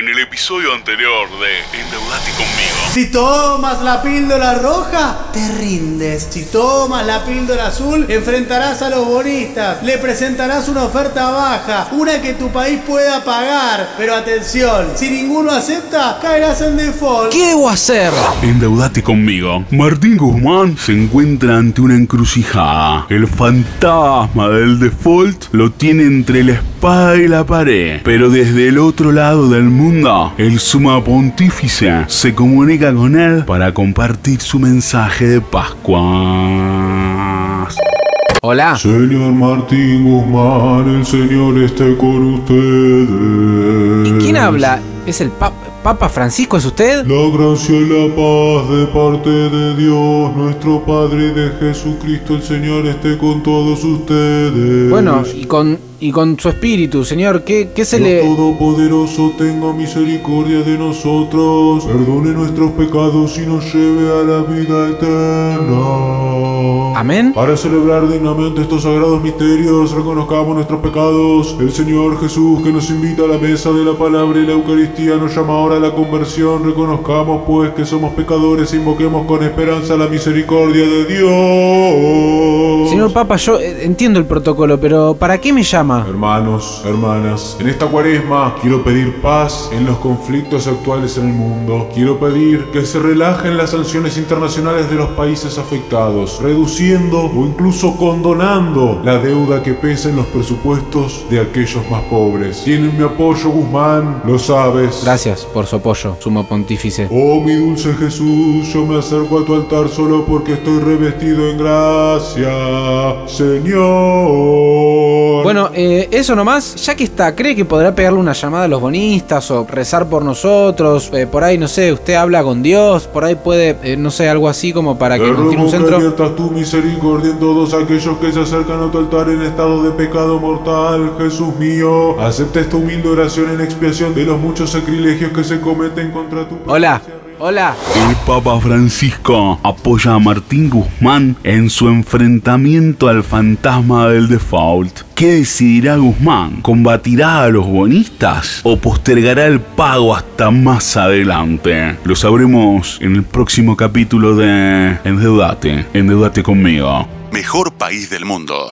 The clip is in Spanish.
en el episodio anterior de Endeudate conmigo. Si tomas la píldora roja, te rindes. Si tomas la píldora azul, enfrentarás a los bonistas. Le presentarás una oferta baja, una que tu país pueda pagar. Pero atención, si ninguno acepta, caerás en default. ¿Qué debo hacer? Endeudate conmigo. Martín Guzmán se encuentra ante una encrucijada. El fantasma del default lo tiene entre la espada y la pared. Pero desde el otro lado del mundo, el suma pontífice se comunica con él para compartir su mensaje de Pascua. Hola. Señor Martín Guzmán, el Señor esté con ustedes. ¿Quién habla? ¿Es el pa- Papa Francisco? ¿Es usted? La gracia y la paz de parte de Dios, nuestro Padre y de Jesucristo, el Señor esté con todos ustedes. Bueno, y con, y con su espíritu, señor, ¿qué, qué se Dios le...? Todopoderoso tenga misericordia de nosotros, perdone nuestros pecados y nos lleve a la vida eterna. Amén. Para celebrar dignamente estos sagrados misterios, reconozcamos nuestros pecados. El Señor Jesús, que nos invita a la mesa de la palabra y la Eucaristía, nos llama ahora a la conversión. Reconozcamos, pues, que somos pecadores e invoquemos con esperanza la misericordia de Dios. Señor Papa, yo eh, entiendo el protocolo, pero ¿para qué me llama? Hermanos, hermanas, en esta cuaresma quiero pedir paz en los conflictos actuales en el mundo. Quiero pedir que se relajen las sanciones internacionales de los países afectados, reduciendo o incluso condonando la deuda que pesa en los presupuestos de aquellos más pobres. Tienen mi apoyo, Guzmán, lo sabes. Gracias por apoyo, sumo pontífice. Oh mi dulce Jesús, yo me acerco a tu altar solo porque estoy revestido en gracia, Señor. Bueno, eh, eso nomás, ya que está, ¿cree que podrá pegarle una llamada a los bonistas o rezar por nosotros? Eh, por ahí, no sé, usted habla con Dios, por ahí puede, eh, no sé, algo así como para que nos un centro. tu misericordia en todos aquellos que se acercan a tu altar en estado de pecado mortal, Jesús mío. Acepta esta humilde oración en expiación de los muchos sacrilegios que se cometen contra tu Hola, hola. El Papa Francisco apoya a Martín Guzmán en su enfrentamiento al fantasma del default. ¿Qué decidirá Guzmán? ¿Combatirá a los bonistas o postergará el pago hasta más adelante? Lo sabremos en el próximo capítulo de Endeudate, Endeudate conmigo. Mejor país del mundo.